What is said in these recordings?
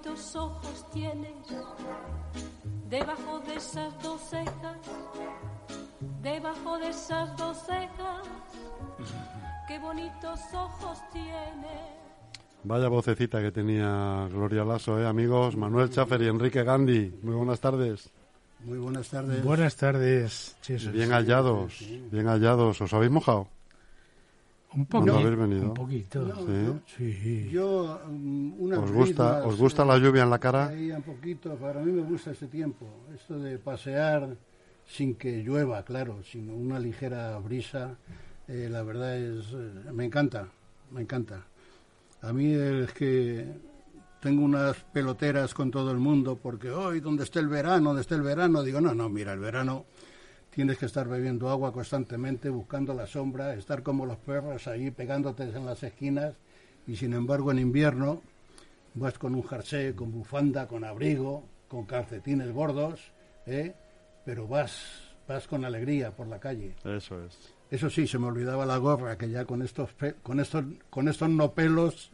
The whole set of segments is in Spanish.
bonitos ojos tienes debajo de esas dos cejas, debajo de esas dos cejas, qué bonitos ojos tienes. Vaya vocecita que tenía Gloria Lasso, ¿eh, amigos? Manuel Chafer y Enrique Gandhi. Muy buenas tardes. Muy buenas tardes. Buenas tardes. bien hallados, bien hallados. ¿Os habéis mojado? Un poquito. venido? Un poquito. ¿Sí? Yo, um, una ¿Os gusta, ¿Os gusta la lluvia en la cara? un poquito. Para mí me gusta este tiempo. Esto de pasear sin que llueva, claro, sino una ligera brisa. Eh, la verdad es, eh, me encanta, me encanta. A mí es que tengo unas peloteras con todo el mundo porque hoy, donde esté el verano, donde esté el verano, digo, no, no, mira, el verano tienes que estar bebiendo agua constantemente, buscando la sombra, estar como los perros ahí pegándote en las esquinas y sin embargo en invierno vas con un jersey, con bufanda, con abrigo, con calcetines gordos, ¿eh? pero vas, vas con alegría por la calle. Eso es. Eso sí, se me olvidaba la gorra, que ya con estos, con estos, con estos no pelos,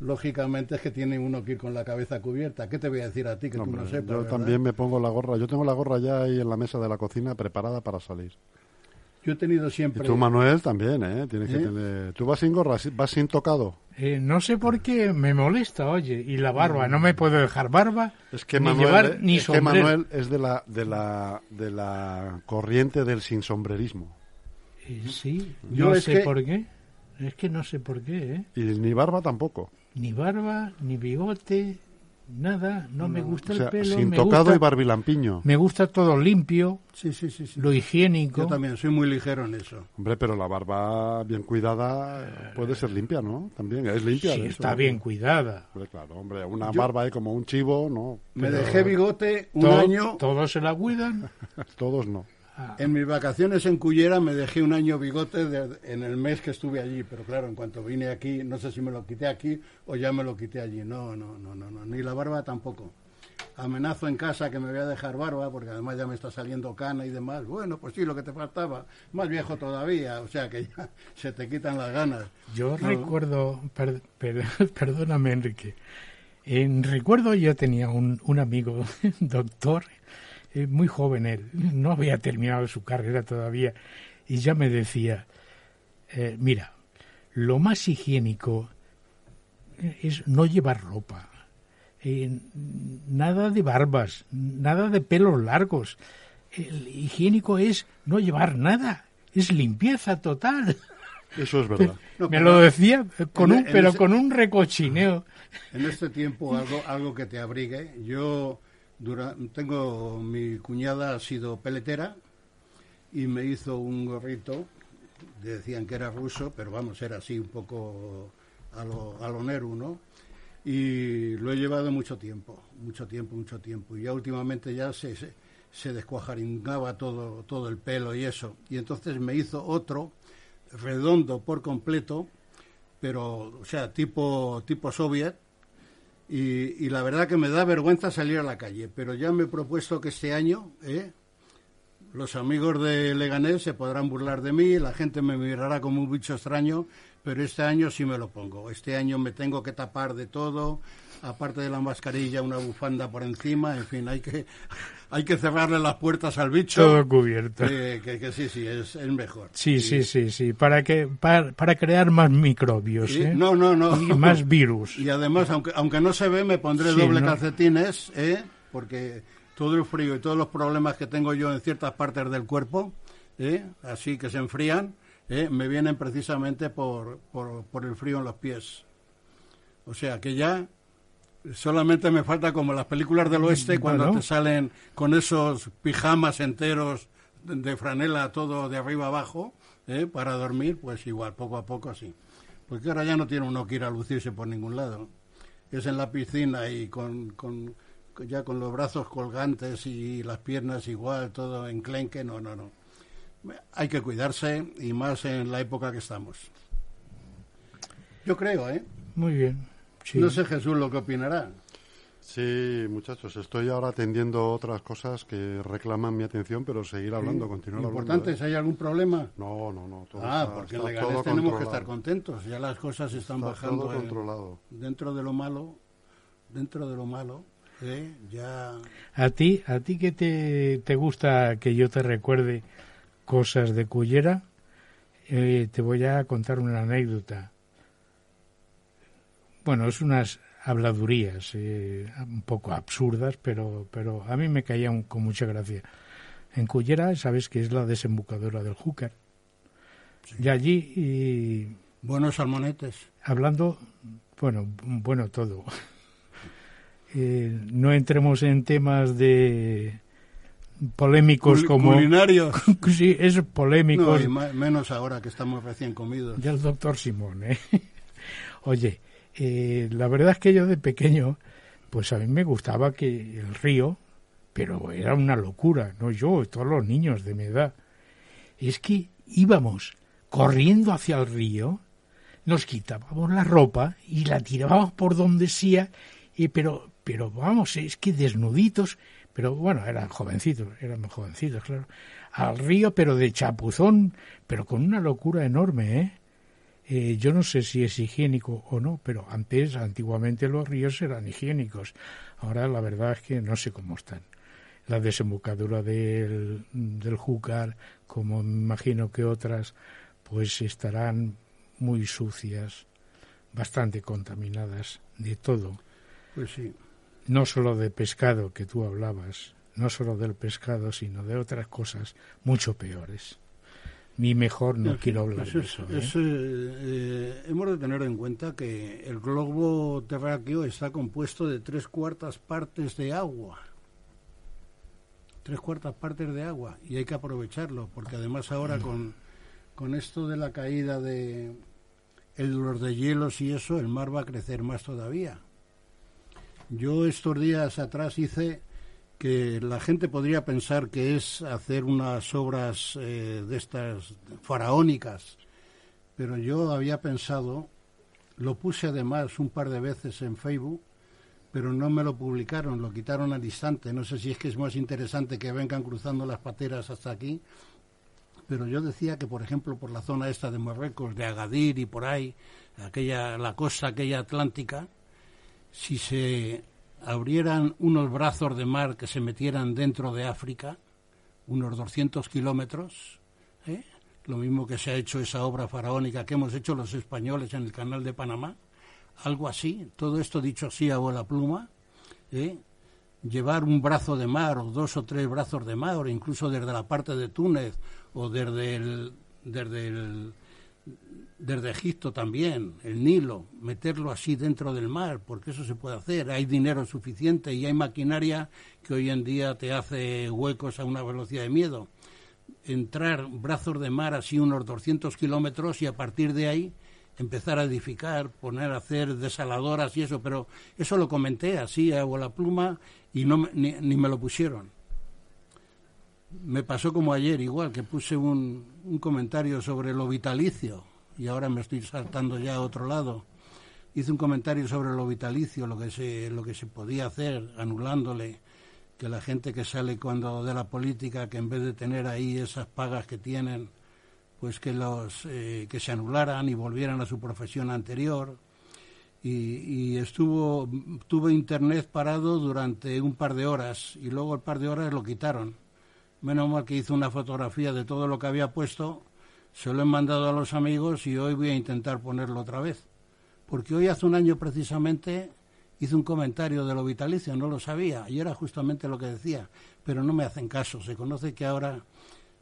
lógicamente es que tiene uno que ir con la cabeza cubierta. ¿Qué te voy a decir a ti que tú no sepas? Yo también me pongo la gorra. Yo tengo la gorra ya ahí en la mesa de la cocina preparada para salir. Yo he tenido siempre. Y tú, Manuel, también, ¿eh? Tienes que ¿Eh? tener... ¿Tú vas sin gorra? ¿Vas sin tocado? Eh, no sé por qué me molesta, oye. Y la barba, no me puedo dejar barba. Es que ni Manuel, llevar, ni es que Manuel es de la, de la, de la corriente del sin sombrerismo. Sí, yo no sé por qué. Es que no sé por qué, ¿eh? Y ni barba tampoco. Ni barba, ni bigote, nada. No, me gusta el pelo. Sin me tocado gusta, y barbilampiño. Me gusta todo limpio. Sí, sí, sí, sí. Lo higiénico. Yo también soy muy ligero en eso. Hombre, pero la barba bien cuidada puede ser limpia, ¿no? También es limpia. Sí, está bien cuidada. Hombre, claro, hombre, una barba ahí como un chivo, ¿no? Me dejé bigote un año. ¿Todos se la cuidan? Todos no. En mis vacaciones en Cullera me dejé un año bigote en el mes que estuve allí, pero claro, en cuanto vine aquí, no sé si me lo quité aquí o ya me lo quité allí. No, no, no, no, no. ni la barba tampoco. Amenazo en casa que me voy a dejar barba porque además ya me está saliendo cana y demás. Bueno, pues sí, lo que te faltaba, más viejo todavía, o sea que ya se te quitan las ganas. Yo recuerdo, perdóname Enrique, en recuerdo yo tenía un, un amigo, doctor, eh, muy joven él, no había terminado su carrera todavía, y ya me decía, eh, mira, lo más higiénico es no llevar ropa, eh, nada de barbas, nada de pelos largos. El higiénico es no llevar nada, es limpieza total. Eso es verdad. me lo decía con un, pero con un recochineo. En este tiempo algo, algo que te abrigue. Yo tengo mi cuñada ha sido peletera y me hizo un gorrito, decían que era ruso, pero vamos, era así un poco a lo, a lo Neru, ¿no? Y lo he llevado mucho tiempo, mucho tiempo, mucho tiempo. Y ya últimamente ya se, se, se descuajaringaba todo, todo el pelo y eso. Y entonces me hizo otro, redondo por completo, pero, o sea, tipo, tipo soviet, y, la verdad que me da vergüenza salir a la calle, pero ya me he propuesto que este año ¿eh? los amigos de Leganés se podrán burlar de mí, la gente me mirará como un bicho extraño, pero este año sí me lo pongo. Este año me tengo que tapar de todo, aparte de la mascarilla, una bufanda por encima, en fin, hay que, hay que cerrarle las puertas al bicho. Todo cubierto. que, sí, sí, es, es mejor. Sí, sí, sí, sí, para, que, para, para crear más microbios. ¿eh? No, no, no. Y más virus. Y además, aunque, aunque no se ve, me pondré doble calcetines, ¿eh? porque todo el frío y todos los problemas que tengo yo en ciertas partes del cuerpo, ¿eh? así que se enfrían, ¿eh? me vienen precisamente por, por, por el frío en los pies. O sea que ya Solamente me falta como las películas del oeste cuando te salen con esos pijamas enteros de franela todo de arriba abajo ¿eh? para dormir, pues igual, poco a poco así. Porque ahora ya no tiene uno que ir a lucirse por ningún lado. Es en la piscina y con, con ya con los brazos colgantes y las piernas igual, todo enclenque, no, no, no. Hay que cuidarse y más en la época que estamos. Yo creo, ¿eh? Muy bien. No sé Jesús lo que opinará. Sí, muchachos, estoy ahora atendiendo otras cosas que reclaman mi atención, pero seguir hablando, continuar Importante, hablando. ¿hay algún problema? No, no, no. ah, porque en Leganés tenemos que estar contentos, ya las cosas están bajando. Todo controlado. dentro de lo malo, dentro de lo malo, ¿eh? ya... ¿A ti, a ti que te, te gusta que yo te recuerde cosas de Cullera? Eh, te voy a contar una anécdota. Bueno, es unas habladurías eh, un poco absurdas, pero, pero a mí me caían con mucha gracia. En Cullera, sabes que es la desembocadura del Júcar. Y allí... Y, Buenos salmonetes. Hablando, bueno, bueno todo. Eh, no entremos en temas de polémicos como culinarios sí es polémicos no, menos ahora que estamos recién comidos ya el doctor Simón ¿eh? oye eh, la verdad es que yo de pequeño pues a mí me gustaba que el río pero era una locura no yo todos los niños de mi edad es que íbamos corriendo hacia el río nos quitábamos la ropa y la tirábamos por donde sea y pero pero vamos es que desnuditos pero bueno, eran jovencitos, eran jovencitos, claro, al río, pero de chapuzón, pero con una locura enorme, ¿eh? ¿Eh? yo no sé si es higiénico o no, pero antes, antiguamente los ríos eran higiénicos. Ahora la verdad es que no sé cómo están. La desembocadura del, del Júcar, como me imagino que otras, pues estarán muy sucias, bastante contaminadas de todo. Pues sí no solo de pescado que tú hablabas, no solo del pescado, sino de otras cosas mucho peores. Ni mejor no quiero hablar de eso. ¿eh? Es, eh, hemos de tener en cuenta que el globo terráqueo está compuesto de tres cuartas partes de agua. Tres cuartas partes de agua. Y hay que aprovecharlo, porque además ahora mm. con, con esto de la caída de el, los de hielos y eso, el mar va a crecer más todavía. Yo estos días atrás hice que la gente podría pensar que es hacer unas obras eh, de estas faraónicas, pero yo había pensado, lo puse además un par de veces en Facebook, pero no me lo publicaron, lo quitaron al instante. No sé si es que es más interesante que vengan cruzando las pateras hasta aquí, pero yo decía que, por ejemplo, por la zona esta de Marruecos, de Agadir y por ahí, aquella, la costa aquella atlántica, si se abrieran unos brazos de mar que se metieran dentro de África, unos 200 kilómetros, ¿eh? lo mismo que se ha hecho esa obra faraónica que hemos hecho los españoles en el canal de Panamá, algo así, todo esto dicho así a bola pluma, ¿eh? llevar un brazo de mar o dos o tres brazos de mar, o incluso desde la parte de Túnez o desde el, desde el desde Egipto también, el Nilo, meterlo así dentro del mar, porque eso se puede hacer. Hay dinero suficiente y hay maquinaria que hoy en día te hace huecos a una velocidad de miedo. Entrar brazos de mar así unos 200 kilómetros y a partir de ahí empezar a edificar, poner a hacer desaladoras y eso, pero eso lo comenté así, hago la pluma y no ni, ni me lo pusieron me pasó como ayer, igual, que puse un, un, comentario sobre lo vitalicio y ahora me estoy saltando ya a otro lado. Hice un comentario sobre lo vitalicio, lo que se, lo que se podía hacer, anulándole que la gente que sale cuando de la política, que en vez de tener ahí esas pagas que tienen, pues que los eh, que se anularan y volvieran a su profesión anterior. Y, y, estuvo tuve internet parado durante un par de horas y luego el par de horas lo quitaron. Menos mal que hice una fotografía de todo lo que había puesto se lo he mandado a los amigos y hoy voy a intentar ponerlo otra vez. Porque hoy hace un año precisamente hice un comentario de lo vitalicio, no lo sabía, y era justamente lo que decía, pero no me hacen caso. Se conoce que ahora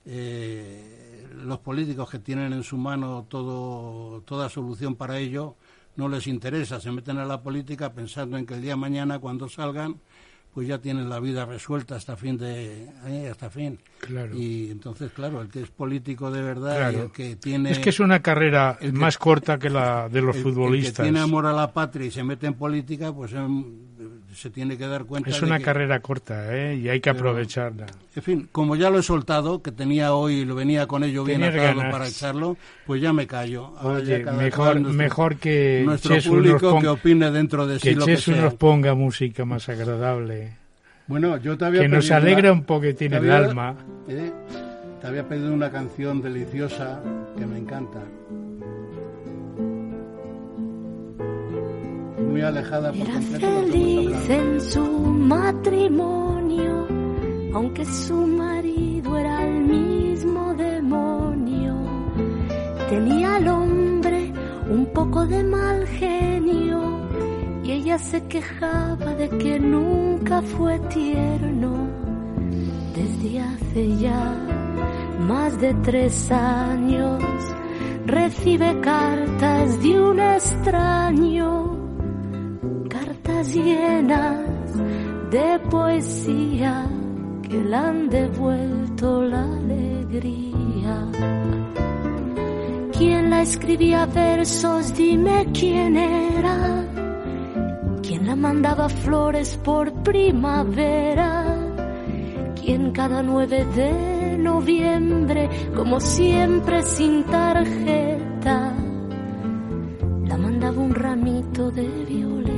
eh, los políticos que tienen en su mano todo, toda solución para ello no les interesa, se meten a la política pensando en que el día de mañana, cuando salgan, pues ya tienen la vida resuelta hasta fin de eh, hasta fin. Claro. y entonces claro el que es político de verdad el que tiene es que es una carrera más corta que la de los futbolistas el que tiene amor a la patria y se mete en política pues se tiene que dar cuenta es una carrera corta ¿eh? y hay que aprovecharla en fin como ya lo he soltado que tenía hoy lo venía con ello bien atado para echarlo pues ya me callo Oye, mejor mejor que nuestro público que opine dentro de sí que lo que sea. nos ponga música más agradable bueno, yo te había que nos alegra un poquitín el alma. Eh, te había pedido una canción deliciosa que me encanta. Muy alejada por Era completo feliz en su matrimonio, aunque su marido era el mismo demonio. Tenía al hombre un poco de mal genio y ella se quejaba de que nunca fue tierno. Desde hace ya más de tres años recibe cartas de un extraño llenas de poesía que le han devuelto la alegría. ¿Quién la escribía versos? Dime quién era. ¿Quién la mandaba flores por primavera? ¿Quién cada 9 de noviembre, como siempre sin tarjeta, la mandaba un ramito de violetas.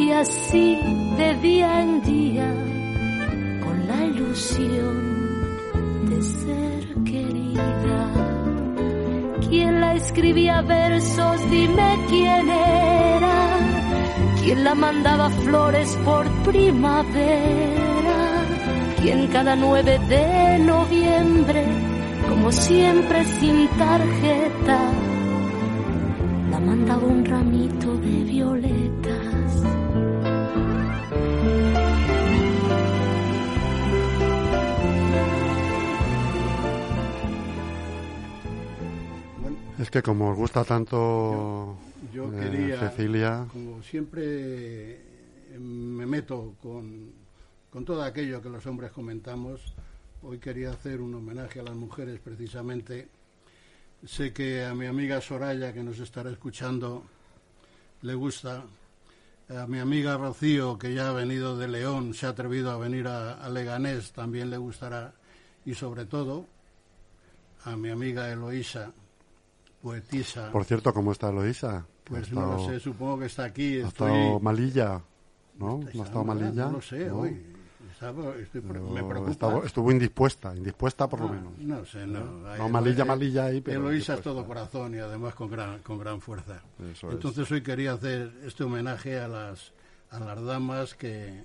y así de día en día con la ilusión de ser querida. ¿Quién la escribía versos? Dime quién era. ¿Quién la mandaba flores por primavera? ¿Quién cada 9 de noviembre, como siempre sin tarjeta, la mandaba un ramito de violetas? Es que como os gusta tanto yo eh, quería, Cecilia, como siempre me meto con, con todo aquello que los hombres comentamos, hoy quería hacer un homenaje a las mujeres precisamente. Sé que a mi amiga Soraya, que nos estará escuchando, le gusta. A mi amiga Rocío, que ya ha venido de León, se ha atrevido a venir a, a Leganés, también le gustará. Y sobre todo, a mi amiga Eloísa, poetisa. por cierto, ¿cómo está Eloisa? Que Pues ha no lo estado- sé, supongo que está aquí. ha Estoy, estado malilla, ¿no? ¿No ha estado mal, malilla? No lo sé, ¿no? hoy. Estaba- estoy me preocupa. estaba- estuvo indispuesta, indispuesta por lo Ah, menos. No sé, no. No, malilla, malilla ahí, pero Eloísa es todo corazón y además con gran, con gran fuerza. Eso es. Entonces hoy quería hacer este homenaje a las, a las damas que,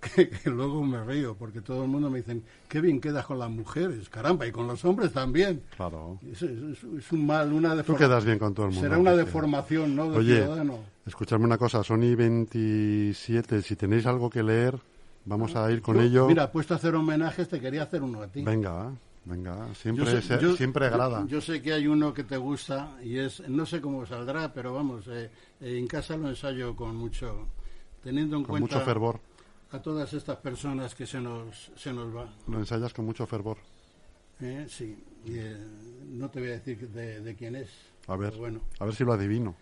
que, que luego me río, porque todo el mundo me dicen, qué bien quedas con las mujeres, caramba, y con los hombres también. Claro. Es, es- es un mal, una Tú deformación. quedas bien con todo el mundo. Será una deformación, ¿no? De Oye, ciudadano. escuchadme una cosa, Sony 27, si tenéis algo que leer, vamos a ir con Yo, ello. Mira, puesto a hacer homenajes, te quería hacer uno a ti. Venga, venga, siempre, Yo sé- se- yo- siempre agrada. Yo, yo sé que hay uno que te gusta y es, no sé cómo saldrá, pero vamos, eh, eh, en casa lo ensayo con mucho, teniendo en con cuenta mucho fervor. A todas estas personas que se nos, se nos va. Lo ensayas con mucho fervor. ¿eh? Sí, y, eh, no te voy a decir de, de quién es. A ver, bueno, a ver si lo adivino.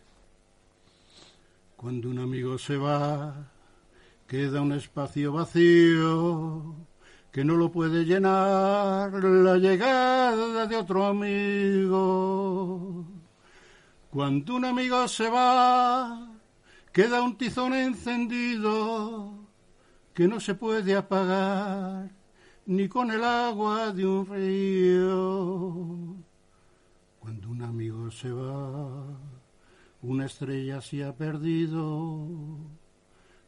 cuando un amigo se va, queda un espacio vacío que no lo puede llenar la llegada de otro amigo. Cuando un amigo se va, queda un tizón encendido que no se puede apagar ni con el agua de un río. Cuando un amigo se va, una estrella se ha perdido,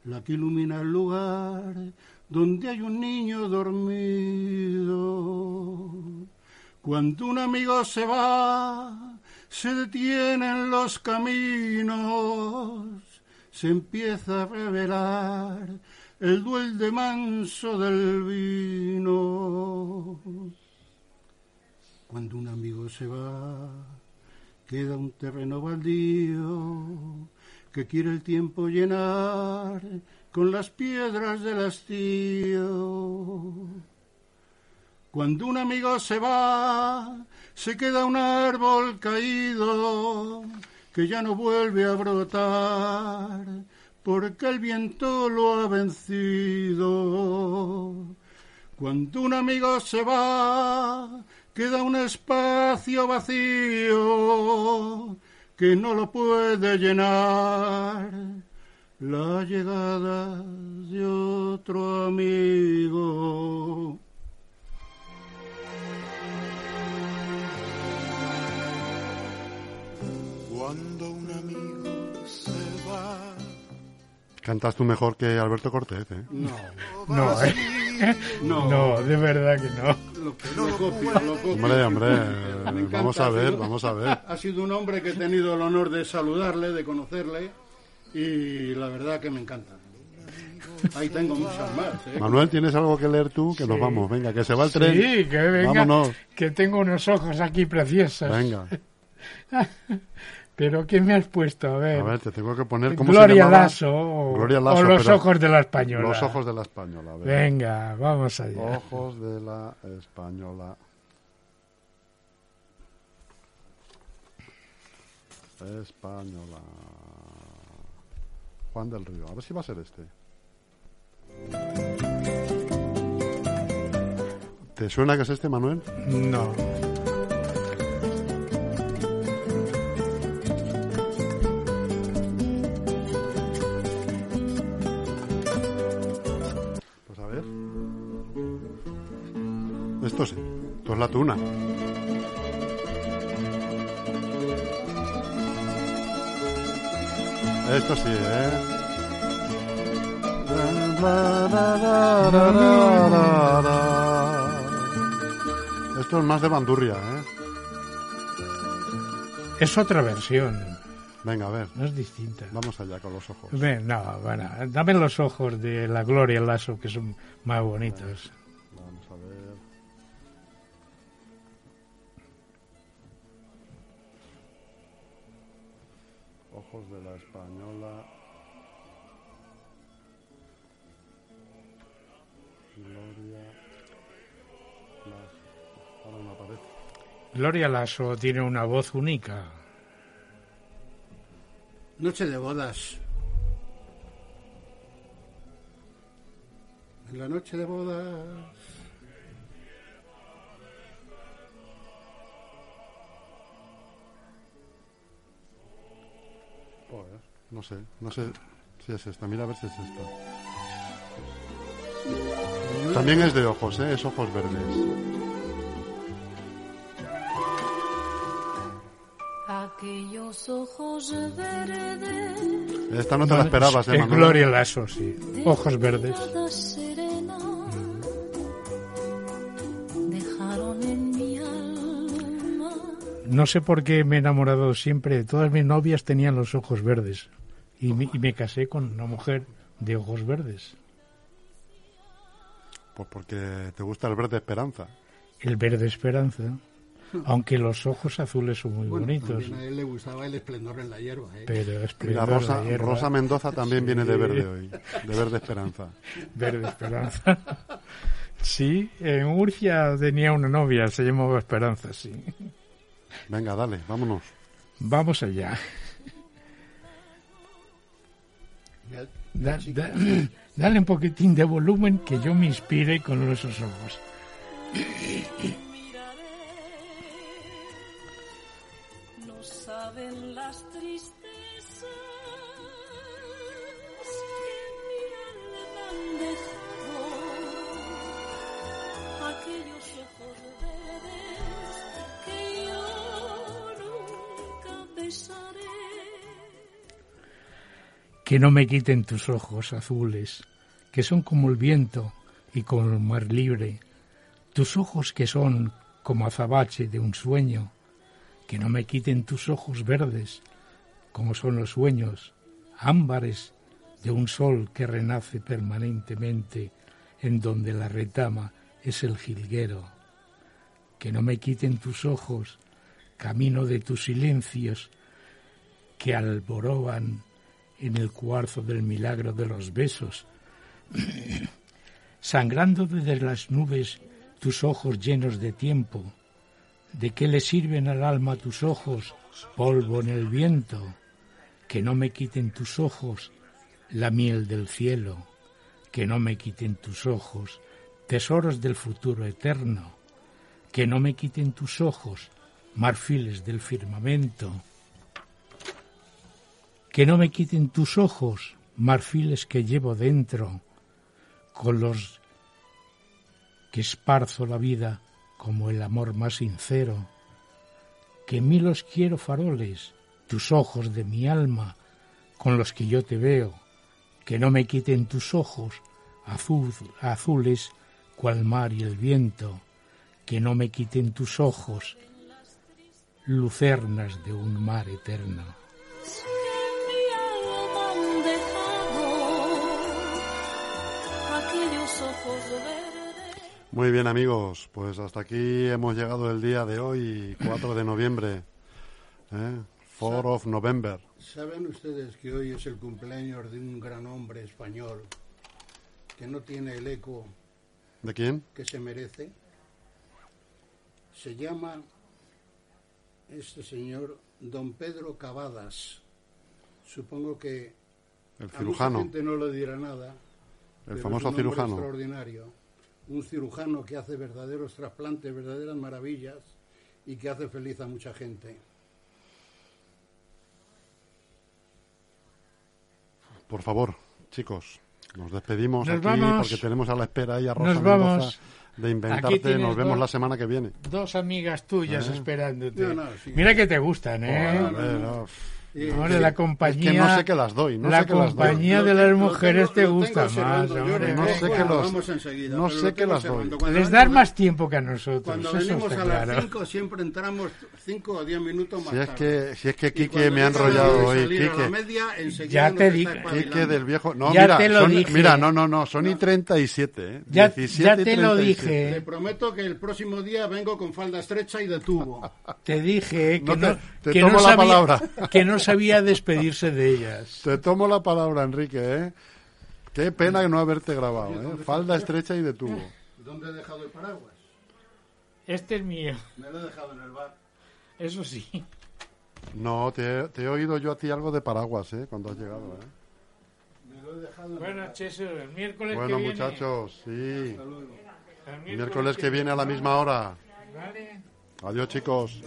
la que ilumina el lugar donde hay un niño dormido. Cuando un amigo se va, se detienen los caminos, se empieza a revelar el duelde manso del vino. Cuando un amigo se va, queda un terreno baldío que quiere el tiempo llenar con las piedras del hastío. Cuando un amigo se va, se queda un árbol caído que ya no vuelve a brotar porque el viento lo ha vencido. Cuando un amigo se va, queda un espacio vacío que no lo puede llenar la llegada de otro amigo. Cuando un amigo se va. Cantas tú mejor que Alberto Cortés, ¿eh? No, No, ¿eh? no, No, de verdad que no. lo, lo copio, lo copio. Hombre, hombre, encanta, vamos a ver, sido- vamos a ver. Ha sido un hombre que he tenido el honor de saludarle, de conocerle, y la verdad que me encanta. Ahí tengo muchas más, ¿eh? Manuel, ¿tienes algo que leer tú? Que nos vamos, venga, que se va el tren. Sí, que venga, Vámonos. que tengo unos ojos aquí preciosos. Venga, Pero ¿qué me has puesto? A ver. a ver, te tengo que poner cómo se Gloria? Lasso o, Gloria Lasso, o los ojos de la española. Los ojos de la española. a ver. Venga, vamos allá. Ojos de la española. Española. Juan del Río. A ver si va a ser este. ¿Te suena que es este, Manuel? No. Esto es la tuna. Esto sí, ¿eh? Esto es más de bandurria, ¿eh? Es otra versión, Venga, a ver. no es distinta. Vamos allá con los ojos. Ven, no, bueno, dame los ojos de la Gloria Lasso, que son más bonitos. Ojos de la española. Gloria. Las- Ahora no aparece. Gloria Lasso tiene una voz única. Noche de bodas. En la noche de bodas. Joder, no sé, no sé si es esta. Mira a ver si es esta. También es de ojos, ¿eh? Es ojos verdes. Aquellos ojos verdes Esta no te la esperabas, ¿eh, Manuel? Gloria Lasso, sí. Ojos verdes. No sé por qué me he enamorado siempre. Todas mis novias tenían los ojos verdes. Y me, y me casé con una mujer de ojos verdes. Pues porque te gusta el verde esperanza. El verde esperanza. Aunque los ojos azules son muy Bueno, bonitos. a él le gustaba el esplendor en la hierba, ¿eh? Pero esplendor Rosa, de hierba, Rosa Mendoza también viene de verde hoy. De verde esperanza. Verde Esperanza. Sí, en Murcia tenía una novia, se llamaba Esperanza, sí. Venga, dale, vámonos. Vamos allá. Ya- Da- da- dale un poquitín de volumen que yo me inspire con esos ojos. Que no me quiten tus ojos azules, que son como el viento y como el mar libre. Tus ojos que son como azabache de un sueño, que no me quiten tus ojos verdes, como son los sueños, ámbares de un sol que renace permanentemente, en donde la retama es el jilguero. Que no me quiten tus ojos, camino de tus silencios, que alboroban en el cuarzo del milagro de los besos, sangrando desde las nubes tus ojos llenos de tiempo. ¿De qué le sirven al alma tus ojos, polvo en el viento? Que no me quiten tus ojos la miel del cielo, que no me quiten tus ojos tesoros del futuro eterno, que no me quiten tus ojos marfiles del firmamento, que no me quiten tus ojos marfiles que llevo dentro, con los que esparzo la vida como el amor más sincero, que en mí los quiero faroles, tus ojos de mi alma, con los que yo te veo, que no me quiten tus ojos azul, azules cual mar y el viento, que no me quiten tus ojos lucernas de un mar eterno. Aquellos ojos verdes. Muy bien amigos, pues hasta aquí hemos llegado el día de hoy, 4 de noviembre, ¿eh? 4 of November. ¿Saben ustedes que hoy es el cumpleaños de un gran hombre español que no tiene el eco ¿De quién? que se merece? Se llama este señor don Pedro Cavadas. Supongo que El a mucha gente no le dirá nada. El famoso un cirujano. extraordinario. Un cirujano que hace verdaderos trasplantes, verdaderas maravillas y que hace feliz a mucha gente. Por favor, chicos, nos despedimos Nos aquí vamos. porque tenemos a la espera ahí a Rosa Nos Mendoza de inventarte. Nos vemos dos- la semana que viene. Dos amigas tuyas Ah. esperándote. No, no, sí. Mira que te gustan, ¿eh? Joder, Hombre, la Es compañía. que no sé qué las doy, no la sé qué las doy. compañía de las mujeres te gusta más, hombre. No sé qué los- no sé tengo las doy. Les das más tiempo que a nosotros. Cuando eso venimos a las claro. 5 siempre entramos 5 o 10 minutos más Si es tarde. que, si es que Quique me ha enrollado hoy, Quique. Ya te digo. Quique del viejo. No, Ya mira, te lo son- dije. mira, no, no, no, son y 37, ¿eh? Ya, 17 ya y te lo 37. Te dije. prometo que el próximo día vengo con falda estrecha y de tubo. Te dije que No te- que tomo no la palabra. que no sabía despedirse de ellas. Te tomo la palabra, Enrique, ¿eh? Qué pena no haberte grabado, ¿eh? Falda estrecha y de tubo. ¿Dónde he dejado el paraguas? Este es mío, Me lo he dejado en el bar. eso sí. No, te, te he oído yo a ti algo de paraguas, ¿eh? Cuando has llegado, ¿eh? Me lo he dejado en el Bueno, bar. Cheso, el miércoles Bueno, que viene. muchachos, sí. Hasta luego. el Miércoles que viene a la misma hora. Vale. Adiós, chicos.